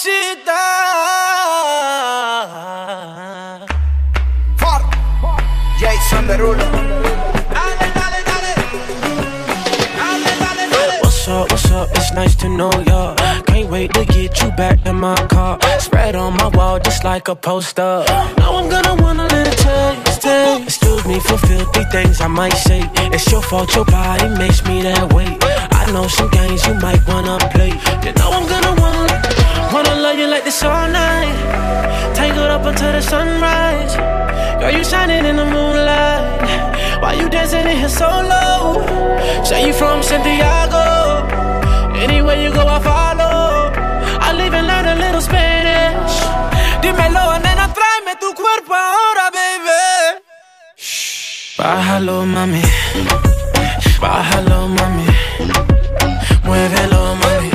mamacita. Jason Derulo. What's up, what's up? It's nice to know ya. Can't wait to get you back in my car. Spread on my wall just like a poster. Now I'm gonna wanna let it taste, taste. Excuse me for filthy things I might say. It's your fault, your body makes me that way. I know some games you might wanna play. You know I'm gonna wanna, wanna love you like this all night. Tangled up until the sunrise. Girl, you shining in the moonlight. Why you dancing in here so low? Say you from Santiago. Anywhere you go, I follow. I live and learn a little Spanish. Dímelo, nena, tráeme tu cuerpo ahora, baby. Bájalo, mami. Bájalo, mami. Muévelo, mami.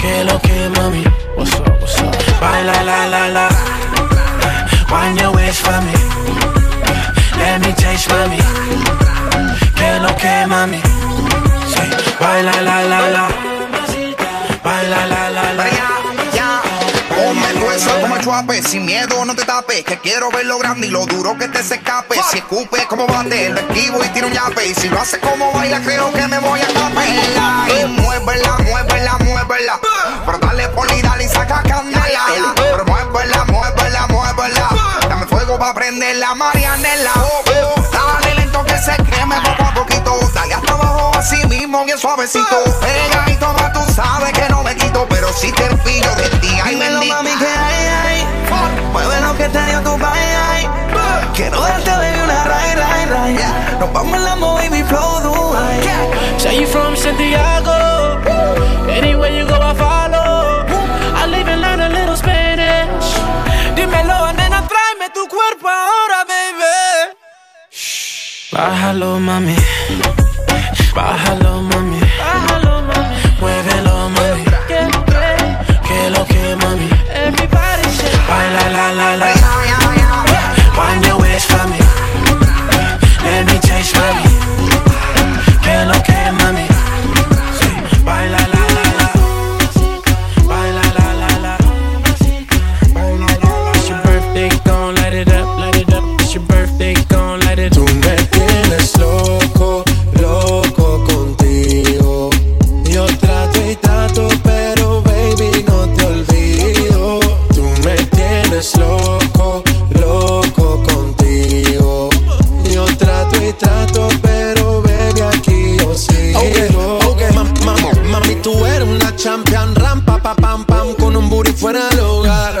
Que lo que, mami. What's up, what's? Baila, la, la, la. Wind your waist for me. Let me taste, mami. Que lo que, mami. Say, baila, la, la, la. Baila, la, la, la. Ponme el como el chuape, sin miedo no te tapes, que quiero ver lo grande y lo duro que te se escape. Si escupe como bate, lo esquivo y tiro un yape. Y si lo hace como baila, creo que me voy a capela. Y muévela, muévela, muévela. Pero dale poli, dale Dame fuego pa' prender la Marianela. Dale lento que se queme poco a poquito. Dale hasta abajo así mismo, bien suavecito. Pegadito más, tú sabes que no me quito, pero si te pillo de ti, ay Dímelo, bendita. mami, que hay, hay. Mueve lo que te dio tu bye, ay. Quiero darte, baby, una ray, ray, ray. Nos vamos en la baby flow, Dubai. Say you from Santiago. Anywhere you go, I follow. Bájalo, mami. Bájalo, mami.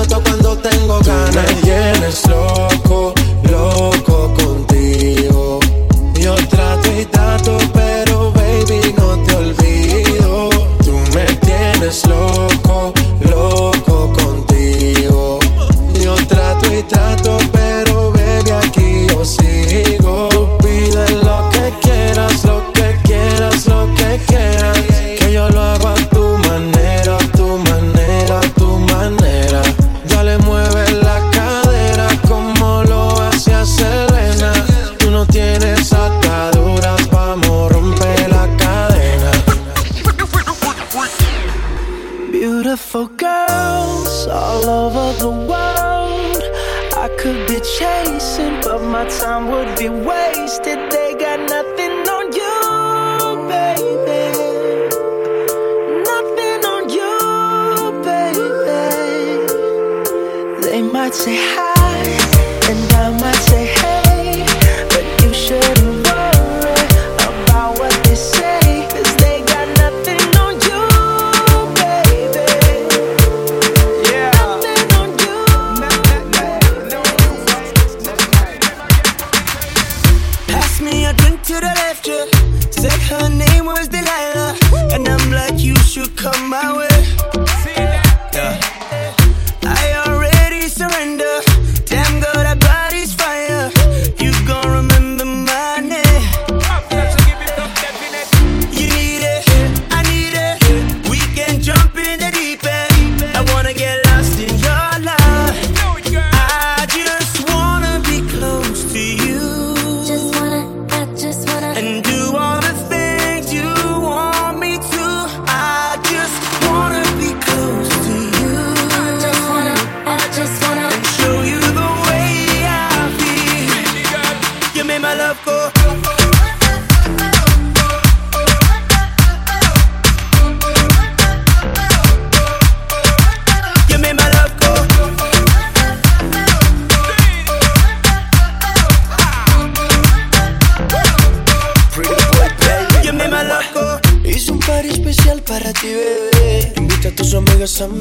Antídoto my time would be wasted. They got nothing on you, baby. Nothing on you, baby. They might say hi,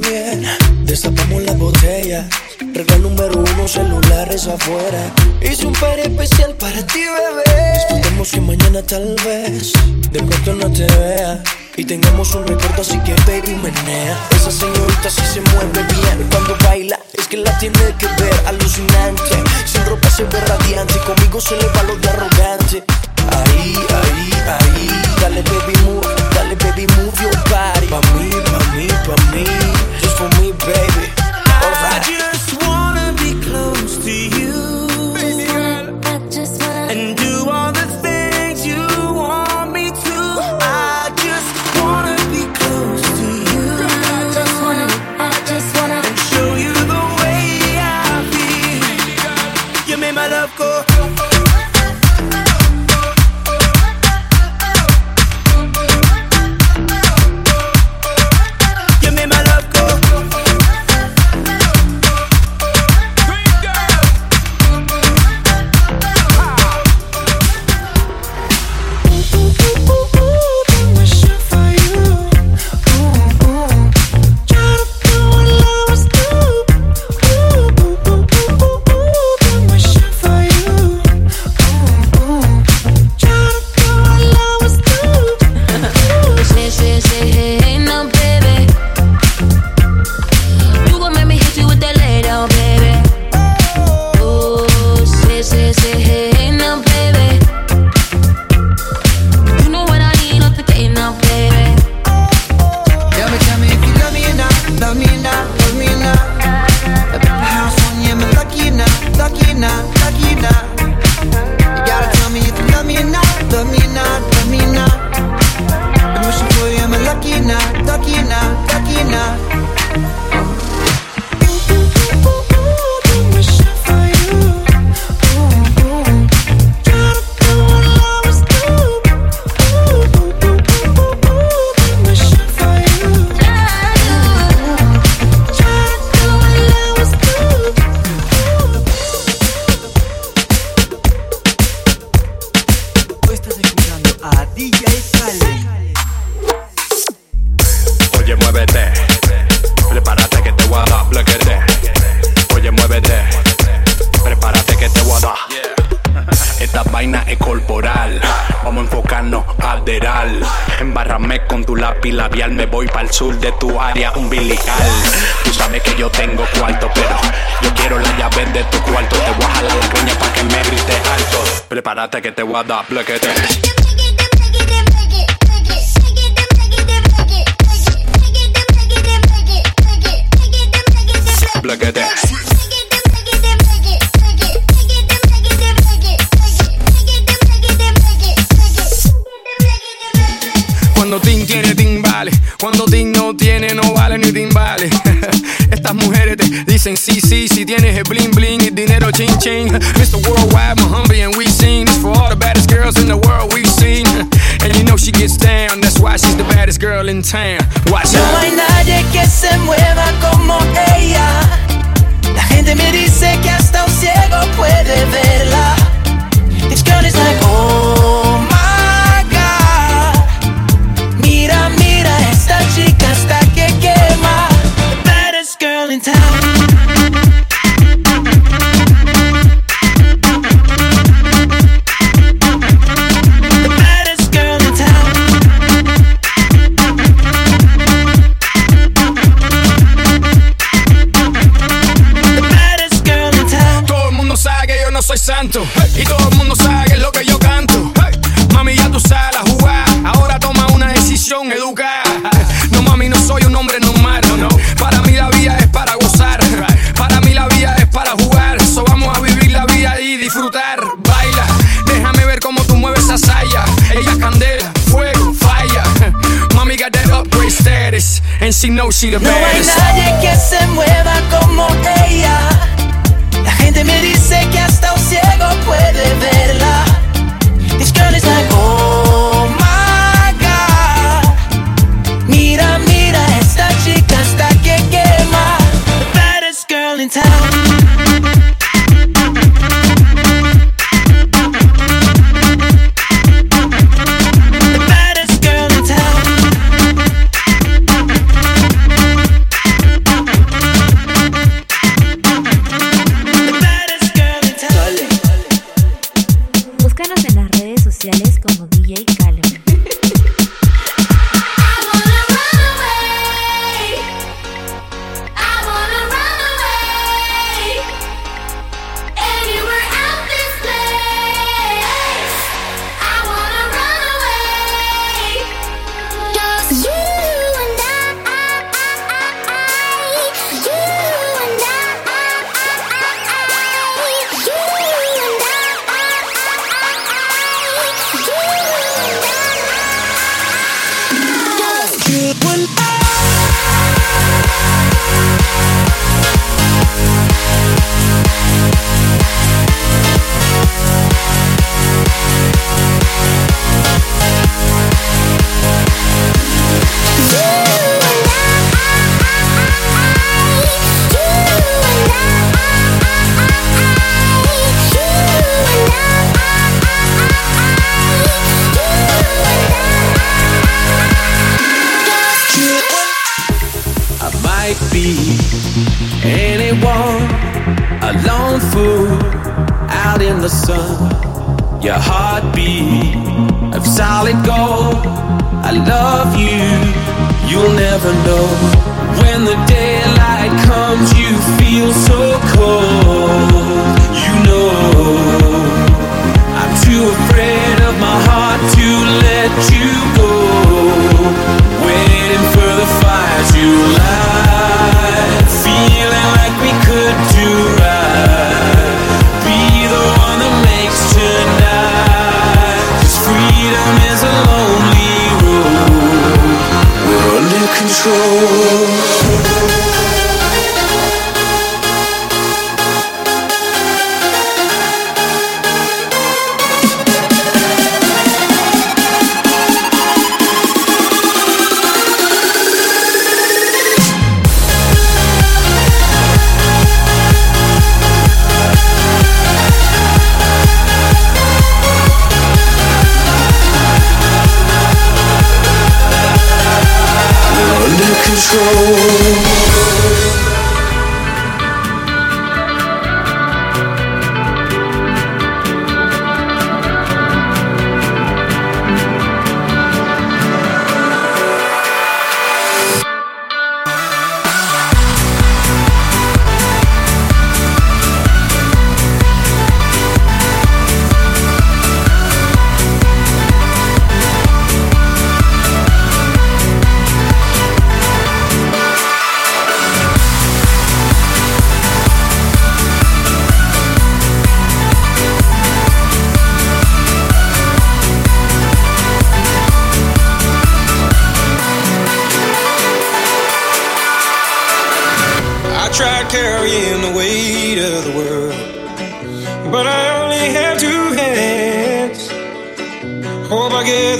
bien. Destapamos las botellas. Regalo número uno, celulares afuera. Hice un par especial para ti, bebé. Disfrutemos que mañana tal vez de pronto no te vea. Y tengamos un recuerdo, así que baby menea. Esa señorita sí se mueve bien cuando baila. Es que la tiene que ver alucinante. Sin ropa se ve radiante. Conmigo se le va lo de arrogante. Ahí, ahí, ahí. Dale baby move, dale baby move your body. Pa' mí, pa' mí, pa' mí. Dame con tu lápiz labial, me voy para el sur de tu área umbilical. Tú sabes que yo tengo cuarto, pero yo quiero la llave de tu cuarto. Te voy a jalar la cuña para que me grites alto. Prepárate que te voy a dar plaquete. tienes el bling bling, el dinero ching ching. Mr. Worldwide, Muhammad, and we seen this for all the baddest girls in the world we've seen. And you know she gets down, that's why she's the baddest girl in town. Watch out. No hay nadie que se mueva. y todo el mundo sabe que es lo que yo canto. Mami, ya tú sabes la jugada, ahora toma una decisión educada. No, mami, no soy un hombre normal. No, no. Para mí la vida es para gozar, para mí la vida es para jugar. So vamos a vivir la vida y disfrutar. Baila, déjame ver cómo tú mueves esa saya. Ella es candela, fuego, falla. Mami, got that upgrade status, and she knows she the No hay nadie que se mueva como ella.